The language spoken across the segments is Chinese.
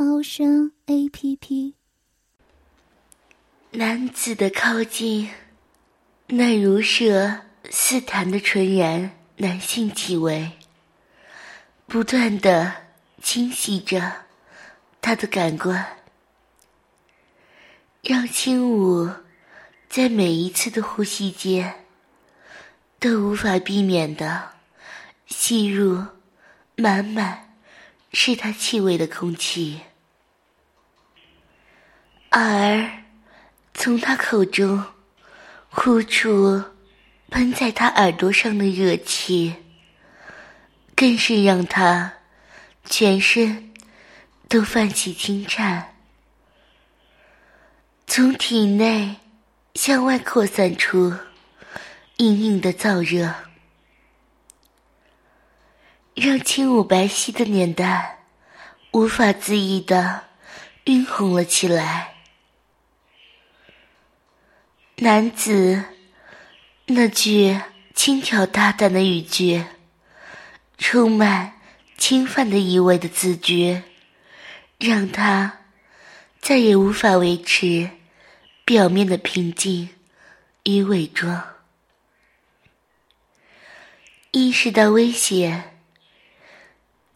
猫声 A P P。男子的靠近，那如射似弹的纯然男性气味，不断的侵袭着他的感官，让轻舞在每一次的呼吸间都无法避免的吸入满满是他气味的空气，而。从他口中呼出喷在他耳朵上的热气，更是让他全身都泛起轻颤，从体内向外扩散出隐隐的燥热，让轻舞白皙的脸蛋无法自抑的晕红了起来。男子那句轻佻大胆的语句，充满侵犯的意味的字句，让他再也无法维持表面的平静与伪装。意识到危险，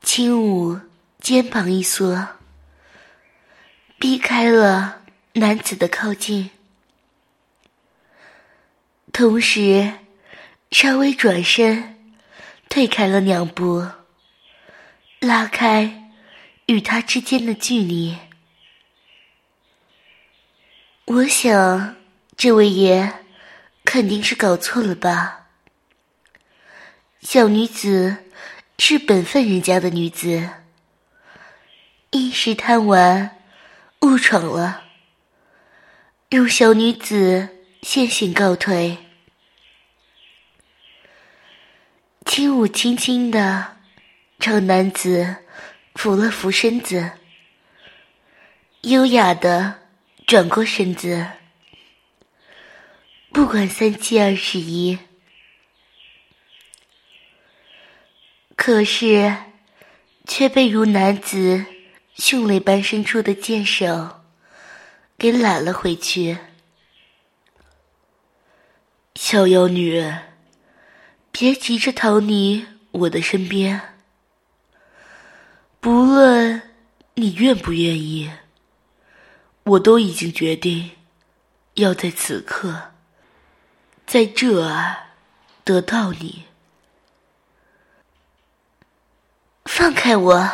轻舞肩膀一缩，避开了男子的靠近。同时，稍微转身，退开了两步，拉开与他之间的距离。我想，这位爷肯定是搞错了吧？小女子是本分人家的女子，一时贪玩，误闯了，让小女子。先行告退，轻舞轻轻的朝男子扶了扶身子，优雅的转过身子，不管三七二十一。可是，却被如男子迅雷般伸出的剑手给揽了回去。小妖女，别急着逃离我的身边。不论你愿不愿意，我都已经决定要在此刻，在这儿得到你。放开我！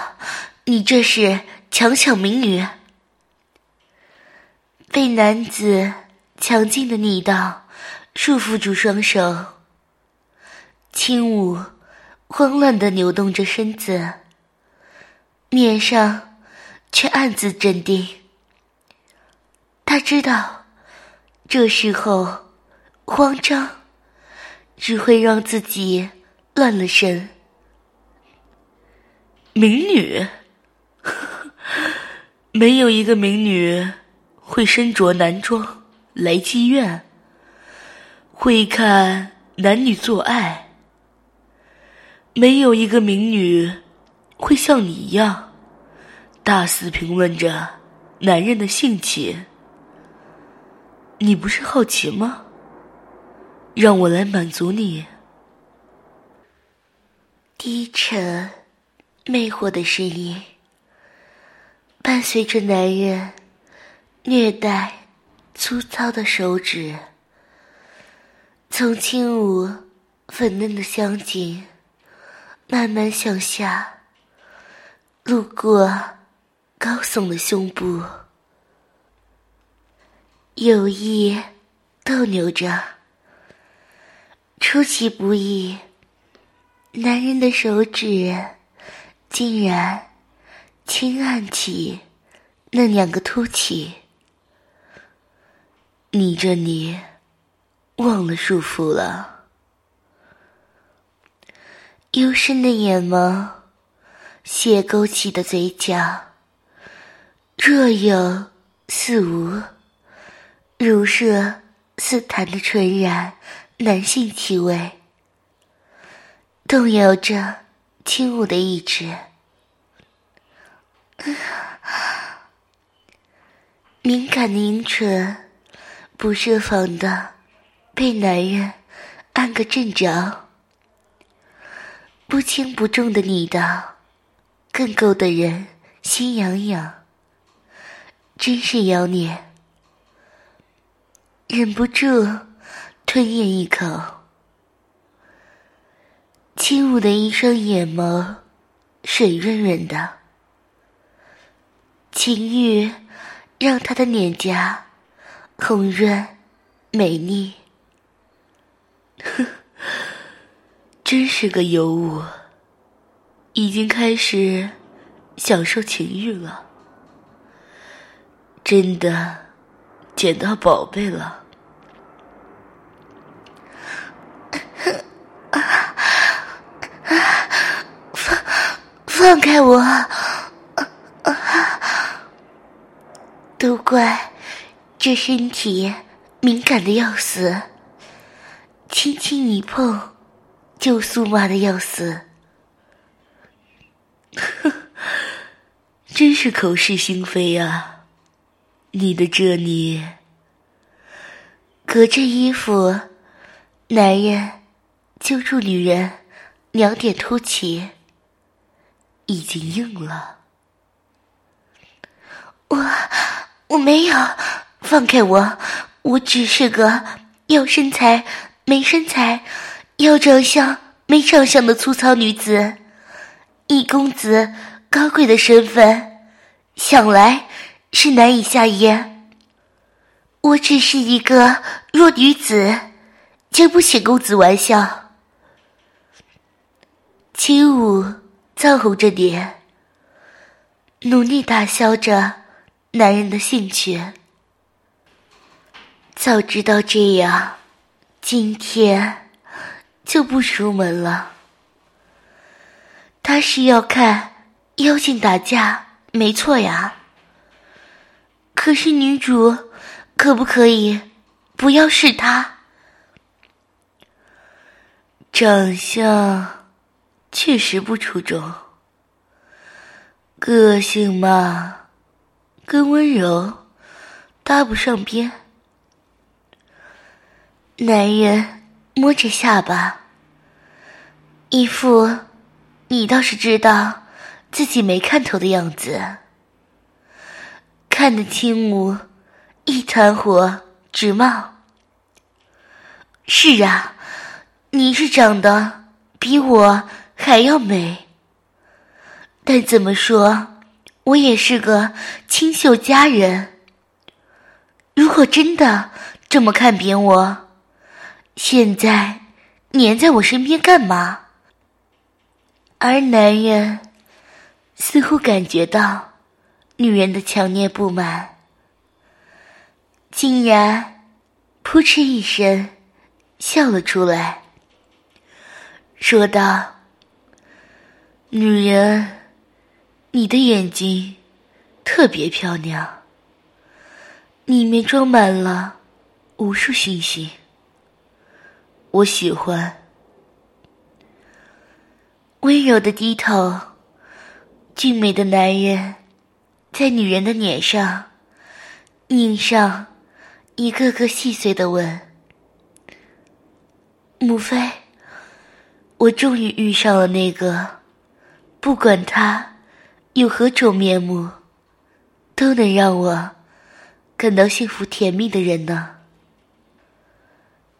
你这是强抢民女！被男子强劲的逆道。束缚住双手，轻舞慌乱的扭动着身子，面上却暗自镇定。他知道，这时候慌张只会让自己乱了神。民女，没有一个民女会身着男装来妓院。会看男女做爱，没有一个民女会像你一样大肆评论着男人的性情。你不是好奇吗？让我来满足你。低沉、魅惑的声音，伴随着男人虐待、粗糙的手指。从轻舞粉嫩的香颈慢慢向下，路过高耸的胸部，有意逗留着。出其不意，男人的手指竟然轻按起那两个凸起，你这你忘了束缚了。幽深的眼眸，血勾起的嘴角，若有似无，如热似弹的纯然男性气味，动摇着轻舞的意志。敏感的阴唇，不设防的被男人按个正着，不轻不重的你的，更够得人心痒痒，真是妖孽，忍不住吞咽一口。轻舞的一双眼眸，水润润的，情欲。让他的脸颊红润美丽，真是个尤物，已经开始享受情欲了，真的捡到宝贝了，放放开我！都怪这身体敏感的要死，轻轻一碰就酥麻的要死，呵，真是口是心非啊！你的这里，隔着衣服，男人揪住女人两点凸起，已经硬了，我。我没有，放开我！我只是个要身材没身材、要长相没长相的粗糙女子，一公子高贵的身份，想来是难以下咽。我只是一个弱女子，经不起公子玩笑。轻舞藏红着脸，努力打消着。男人的兴趣，早知道这样，今天就不出门了。他是要看妖精打架，没错呀。可是女主可不可以不要是他？长相确实不出众，个性嘛。跟温柔搭不上边。男人摸着下巴，一副你倒是知道自己没看头的样子，看得青木一团火直冒。是啊，你是长得比我还要美，但怎么说？我也是个清秀佳人。如果真的这么看扁我，现在黏在我身边干嘛？而男人似乎感觉到女人的强烈不满，竟然扑哧一声笑了出来，说道：“女人。”你的眼睛特别漂亮，里面装满了无数星星。我喜欢温柔的低头，俊美的男人在女人的脸上印上一个个细碎的吻。母妃，我终于遇上了那个，不管他。有何种面目，都能让我感到幸福甜蜜的人呢？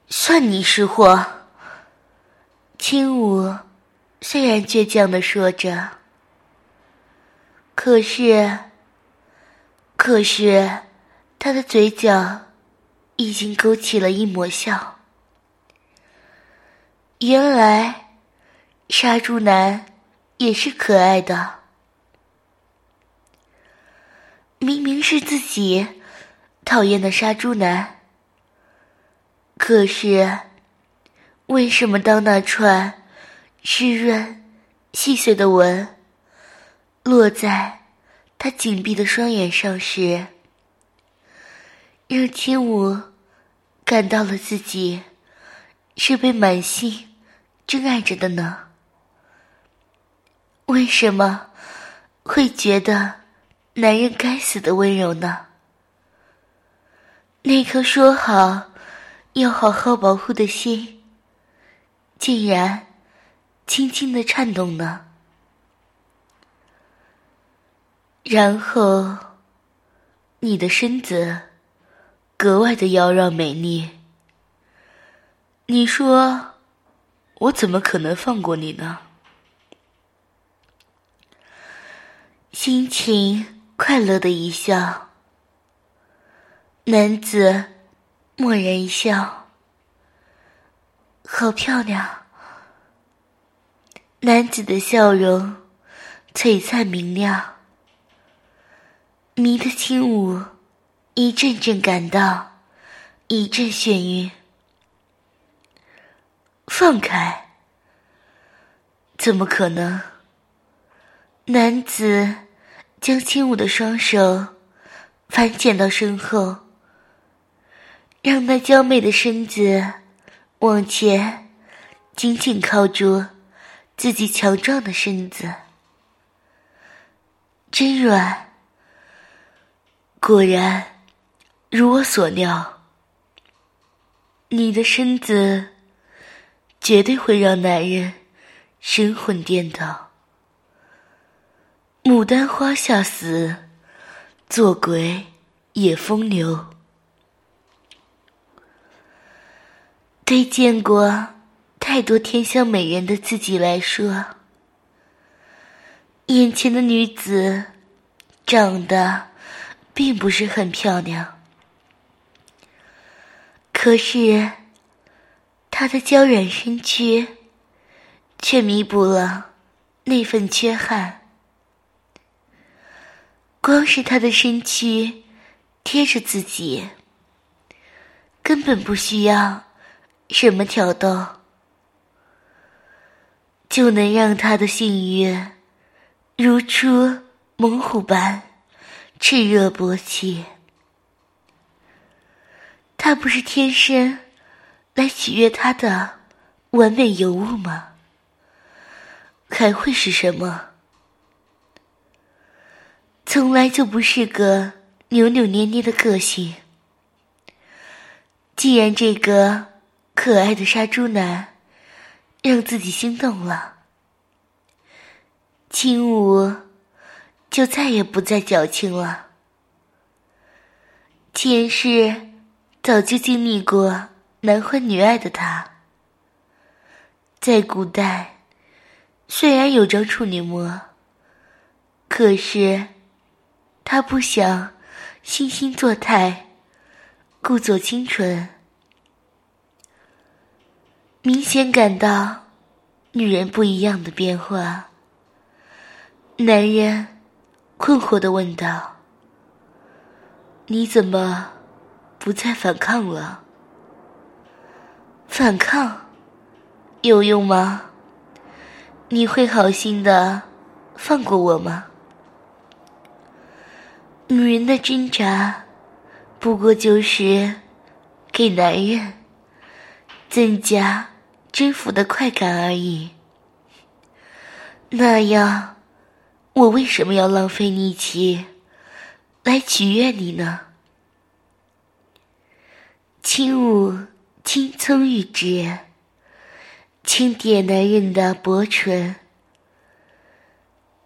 算你识货。轻舞虽然倔强的说着，可是，可是，他的嘴角已经勾起了一抹笑。原来，杀猪男也是可爱的。明明是自己讨厌的杀猪男，可是为什么当那串湿润、细碎的纹落在他紧闭的双眼上时，让千武感到了自己是被满心真爱着的呢？为什么会觉得？男人该死的温柔呢？那颗说好要好好保护的心，竟然轻轻的颤动呢。然后，你的身子格外的妖娆美丽。你说，我怎么可能放过你呢？心情。快乐的一笑，男子默然一笑，好漂亮。男子的笑容璀璨明亮，迷的轻舞一阵阵感到一阵眩晕。放开？怎么可能？男子。将轻舞的双手反剪到身后，让那娇媚的身子往前紧紧靠住自己强壮的身子，真软。果然，如我所料，你的身子绝对会让男人神魂颠倒。牡丹花下死，做鬼也风流。对见过太多天香美人的自己来说，眼前的女子长得并不是很漂亮，可是她的娇软身躯却弥补了那份缺憾。光是他的身躯贴着自己，根本不需要什么挑逗，就能让他的性欲如出猛虎般炽热勃起。他不是天生来取悦他的完美尤物吗？还会是什么？从来就不是个扭扭捏捏的个性。既然这个可爱的杀猪男让自己心动了，轻舞就再也不再矫情了。前世早就经历过男欢女爱的他，在古代虽然有张处女膜，可是。他不想惺惺作态，故作清纯，明显感到女人不一样的变化。男人困惑的问道：“你怎么不再反抗了？反抗有用吗？你会好心的放过我吗？”女人的挣扎，不过就是给男人增加征服的快感而已。那样，我为什么要浪费力气来取悦你呢？轻舞青葱玉指，轻点男人的薄唇，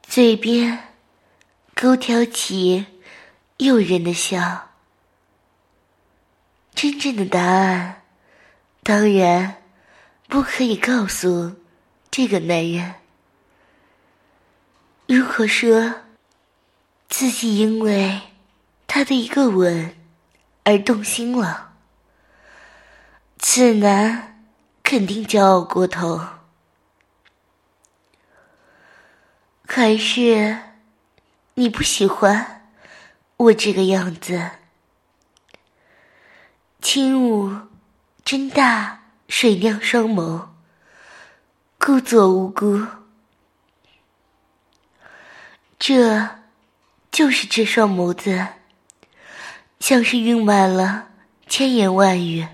嘴边勾挑起。诱人的笑。真正的答案，当然不可以告诉这个男人。如果说自己因为他的一个吻而动心了，此男肯定骄傲过头。还是你不喜欢？我这个样子。轻舞睁大水亮双眸，故作无辜。这，就是这双眸子，像是蕴满了千言万语，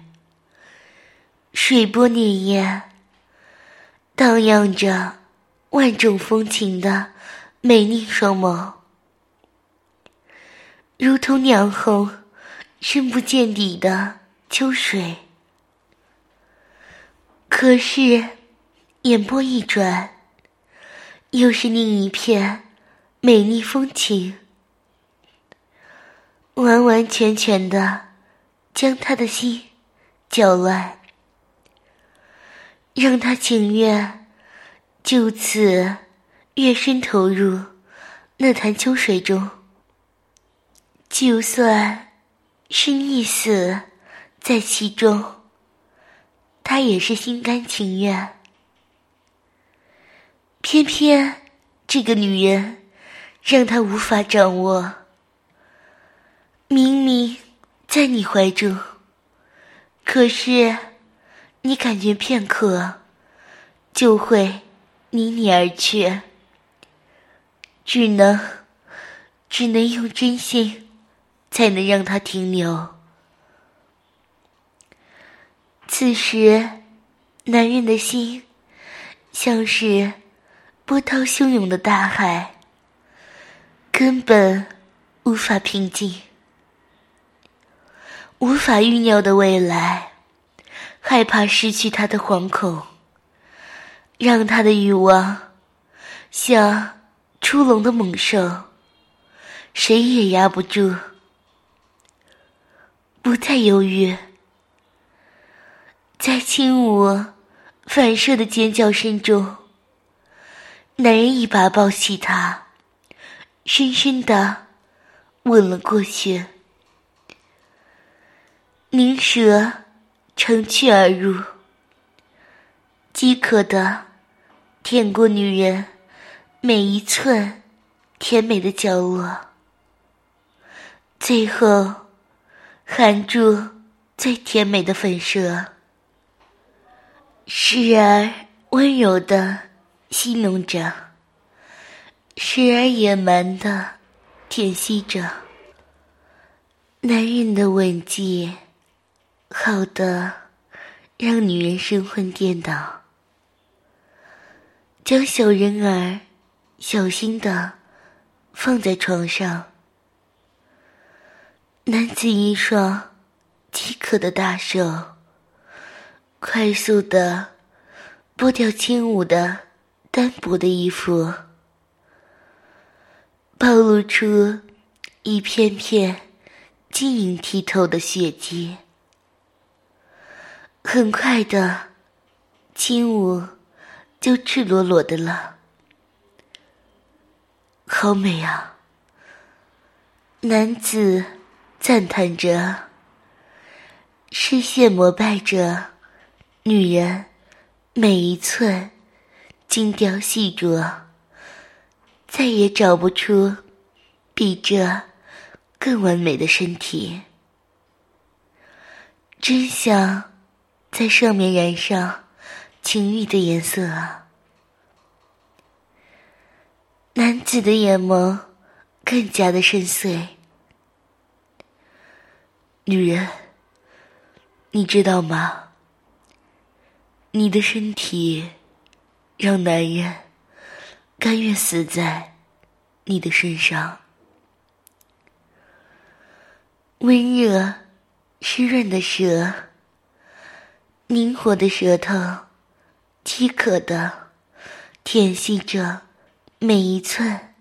水波潋滟，荡漾着万种风情的美丽双眸，如同两红深不见底的秋水。可是，眼波一转，又是另一片美丽风情，完完全全的将他的心搅乱，让他情愿就此跃身投入那潭秋水中，就算是溺死在其中。他也是心甘情愿，偏偏这个女人让他无法掌握。明明在你怀中，可是你感觉片刻就会离你而去，只能只能用真心才能让他停留。此时，男人的心像是波涛汹涌的大海，根本无法平静，无法预料的未来，害怕失去他的惶恐，让他的欲望像出笼的猛兽，谁也压不住，不再犹豫。在轻舞反射的尖叫声中，男人一把抱起她，深深的吻了过去。凝蛇乘虚而入，饥渴的舔过女人每一寸甜美的角落，最后含住最甜美的粉舌。时而温柔的戏弄着，时而野蛮的舔吸着。男人的吻技好的让女人神魂颠倒，将小人儿小心的放在床上。男子一双饥渴的大手。快速的剥掉轻舞的单薄的衣服，暴露出一片片晶莹剔透的血迹。很快的，轻舞就赤裸裸的了，好美啊！男子赞叹着，视线膜拜着。女人每一寸精雕细琢，再也找不出比这更完美的身体。真想在上面染上情欲的颜色啊！男子的眼眸更加的深邃。女人，你知道吗？你的身体，让男人甘愿死在你的身上。温热、湿润的舌，灵活的舌头，饥渴的舔吸着每一寸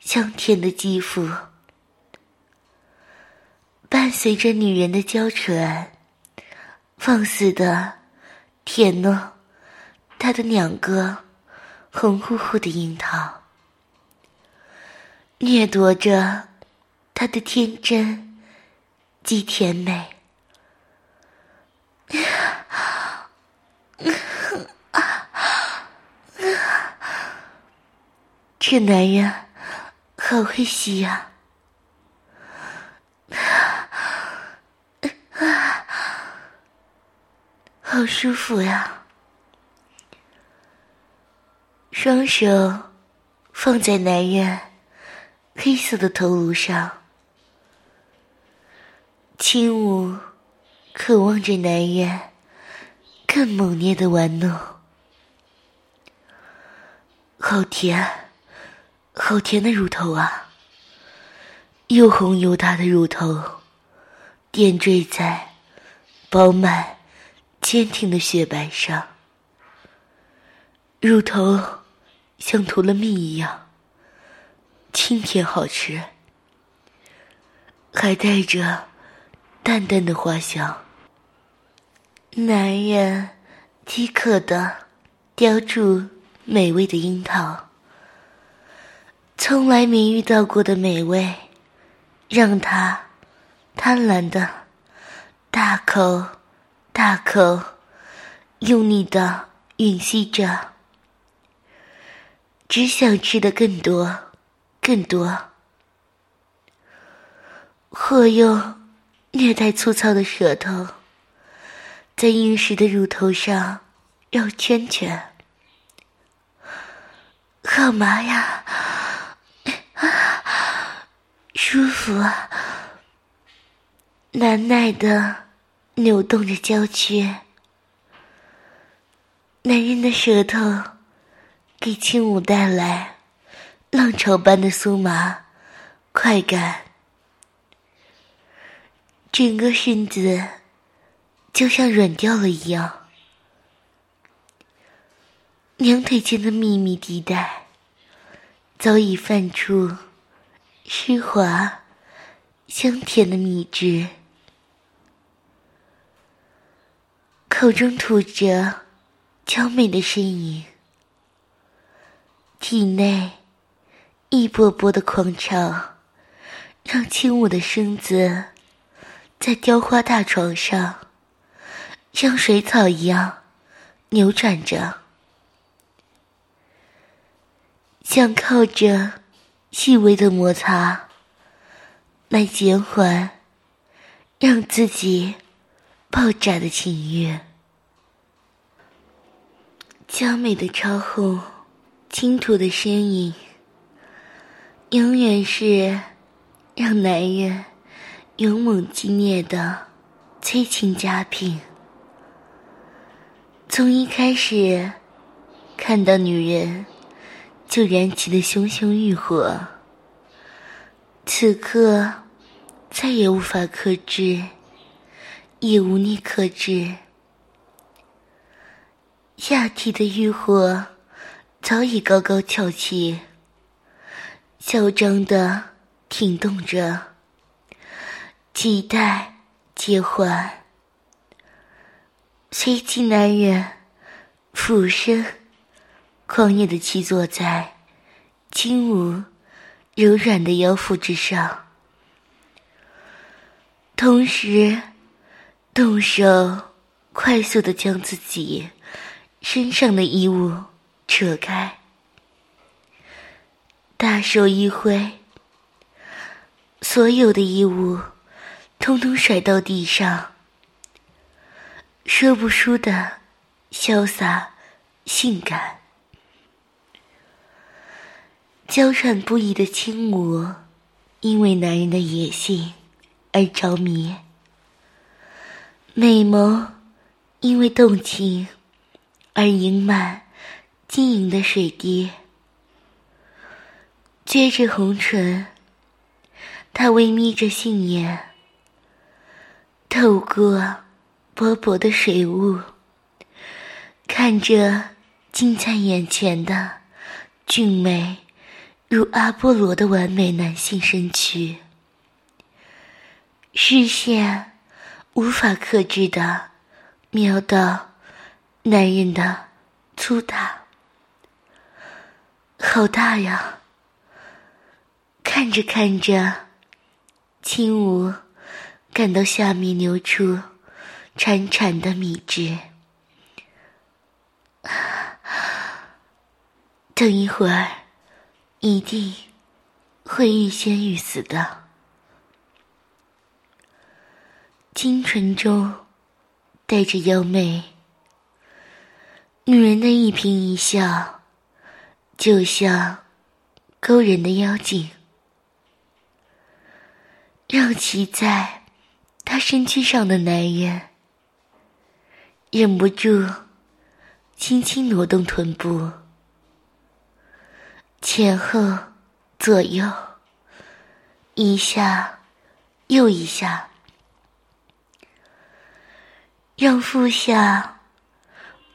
香甜的肌肤，伴随着女人的娇喘，放肆的。舔呢，他的两个红乎乎的樱桃，掠夺着他的天真及甜美。这男人好会吸呀！好舒服呀！双手放在男人黑色的头颅上，轻舞，渴望着男人更猛烈的玩弄。好甜，好甜的乳头啊！又红又大的乳头，点缀在饱满、坚挺的雪白上。乳头像涂了蜜一样清甜好吃，还带着淡淡的花香。男人饥渴的叼住美味的樱桃，从来没遇到过的美味，让他贪婪的大口大口用力的吮吸着。只想吃的更多，更多。或用略带粗糙的舌头，在硬实的乳头上绕圈圈，好麻呀！舒服啊！难耐的扭动着娇躯，男人的舌头。给轻舞带来浪潮般的酥麻快感，整个身子就像软掉了一样，两腿间的秘密地带早已泛出湿滑香甜的蜜汁，口中吐着娇美的呻吟。体内一波波的狂潮，让轻舞的身子在雕花大床上像水草一样扭转着，想靠着细微的摩擦来减缓让自己爆炸的情欲。娇美的超后。倾吐的身影，永远是让男人勇猛激烈的催情佳品。从一开始看到女人就燃起的熊熊欲火，此刻再也无法克制，也无力克制，下体的欲火。早已高高翘起，嚣张的挺动着，期待结欢。随即，男人俯身，狂野的骑坐在轻舞柔软的腰腹之上，同时动手快速的将自己身上的衣物。扯开，大手一挥，所有的衣物通通甩到地上，说不出的潇洒、性感，娇喘不已的轻舞，因为男人的野性而着迷，美眸因为动情而盈满。晶莹的水滴，撅着红唇，他微眯着杏眼，透过薄薄的水雾，看着近在眼前的俊美如阿波罗的完美男性身躯，视线无法克制的瞄到男人的粗大。好大呀！看着看着，轻舞感到下面流出潺潺的米汁。等一会儿，一定会欲仙欲死的。清纯中带着妖媚女人的一颦一笑，就像勾人的妖精，让骑在她身躯上的男人忍不住轻轻挪动臀部，前后左右，一下又一下，让腹下。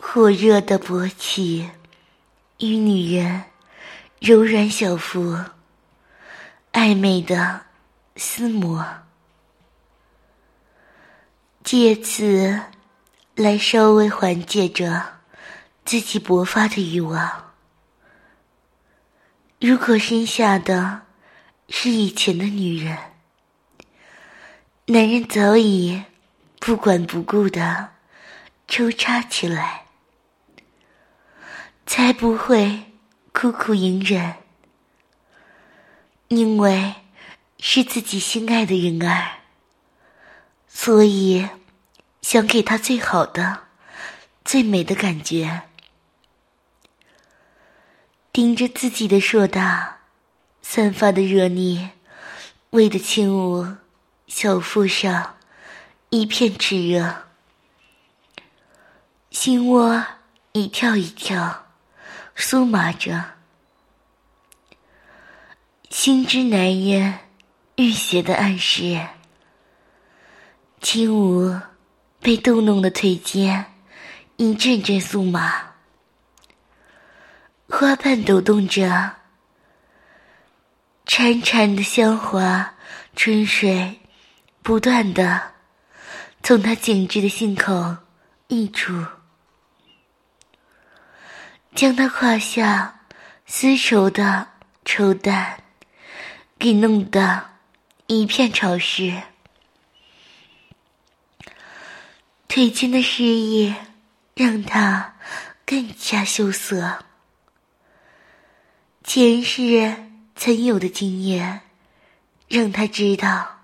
火热的勃起与女人柔软小腹暧昧的厮磨，借此来稍微缓解着自己勃发的欲望。如果身下的是以前的女人，男人早已不管不顾的抽插起来。才不会苦苦隐忍，因为是自己心爱的人儿，所以想给他最好的、最美的感觉。盯着自己的硕大、散发的热腻，为的轻舞小腹上一片炽热，心窝一跳一跳。酥麻着，心之难言，欲邪的暗示。轻舞被逗弄的腿间一阵阵酥麻，花瓣抖动着，潺潺的香滑春水不断的从他紧致的心口溢出。将他胯下丝绸的绸缎给弄得一片潮湿，腿间的湿意让他更加羞涩。前世曾有的经验，让他知道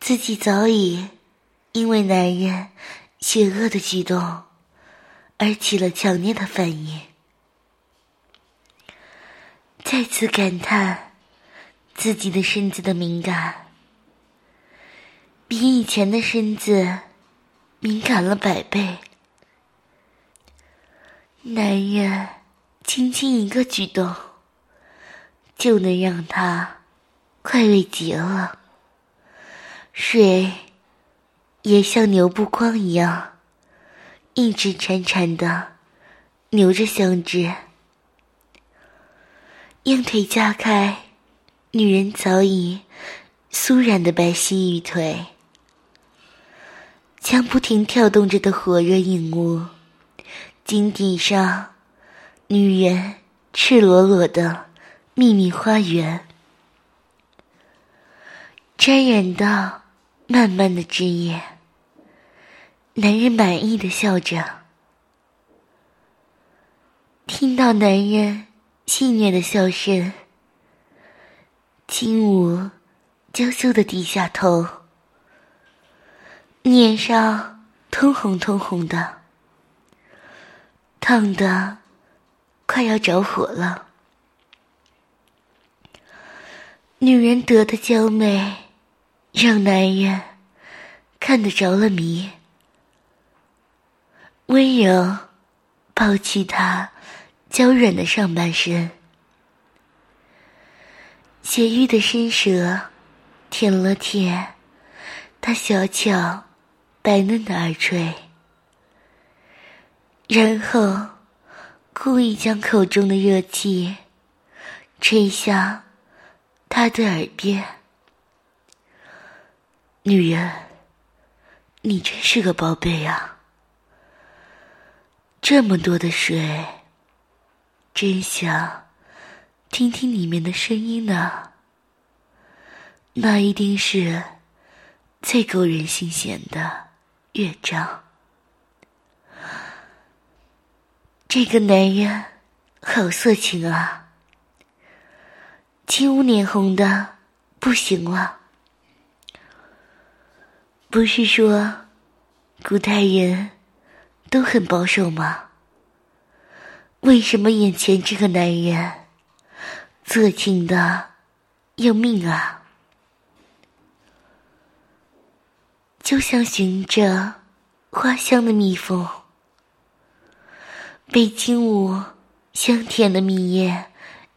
自己早已因为男人邪恶的举动而起了强烈的反应。再次感叹自己的身子的敏感，比以前的身子敏感了百倍。男人轻轻一个举动，就能让他快慰极了。水也像牛不光一样，一直潺潺的流着香汁。硬腿架开，女人早已酥软的白皙玉腿，将不停跳动着的火热引物，井底上，女人赤裸裸的秘密花园，沾染到漫漫的汁液。男人满意的笑着，听到男人。戏谑的笑声，轻舞娇羞的低下头，脸上通红通红的，烫的快要着火了。女人得的娇媚，让男人看得着了迷，温柔抱起她。娇软的上半身，解玉的伸舌舔了舔他小巧白嫩的耳垂，然后故意将口中的热气吹向他的耳边。女人，你真是个宝贝啊！这么多的水。真想听听里面的声音呢，那一定是最勾人心弦的乐章。这个男人好色情啊，青乌脸红的不行了。不是说古代人都很保守吗？为什么眼前这个男人色情的要命啊？就像寻着花香的蜜蜂，被轻舞香甜的蜜液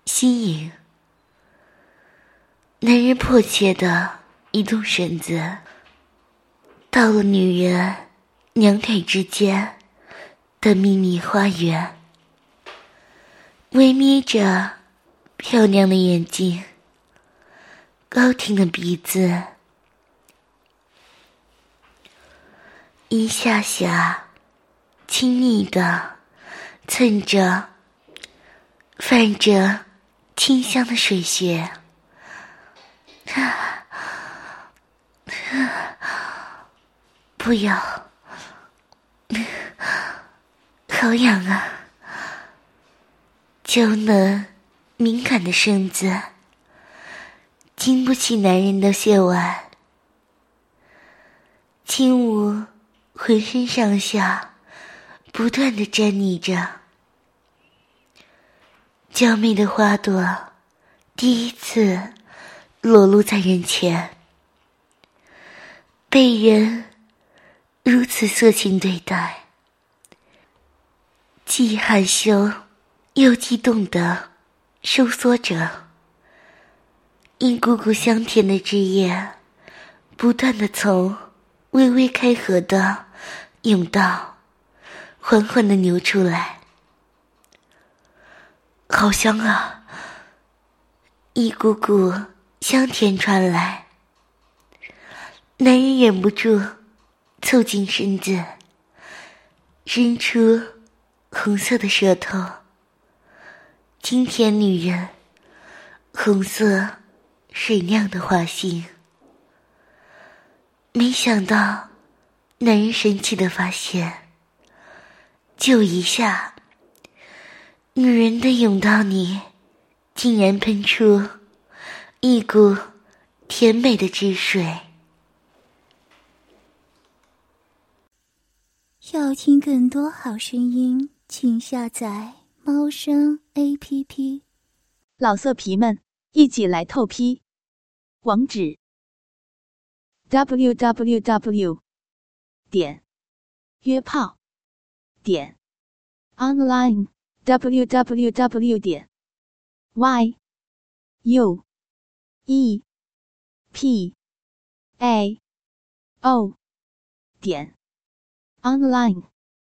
吸引。男人迫切的移动身子，到了女人两腿之间的秘密花园，微眯着漂亮的眼睛，高挺的鼻子，一下下亲昵的蹭着泛着清香的水穴。不要，好痒啊！娇嫩敏感的身子，经不起男人的亵玩。轻舞浑身上下，不断的沾腻着。娇媚的花朵，第一次。裸露在人前，被人如此色情对待，既害羞又激动的收缩着，一股股香甜的汁液不断的从微微开合的甬道缓缓的流出来，好香啊！一股股。香甜传来，男人忍不住凑近身子，伸出红色的舌头，轻舔女人红色水亮的花心。没想到，男人神奇的发现，就一下，女人的甬道里竟然喷出。一股甜美的汁水。要听更多好声音，请下载猫声 A P P。老色皮们，一起来透批！网址：w w w 点约炮点 online w w w 点 y u。e p a o 点 online。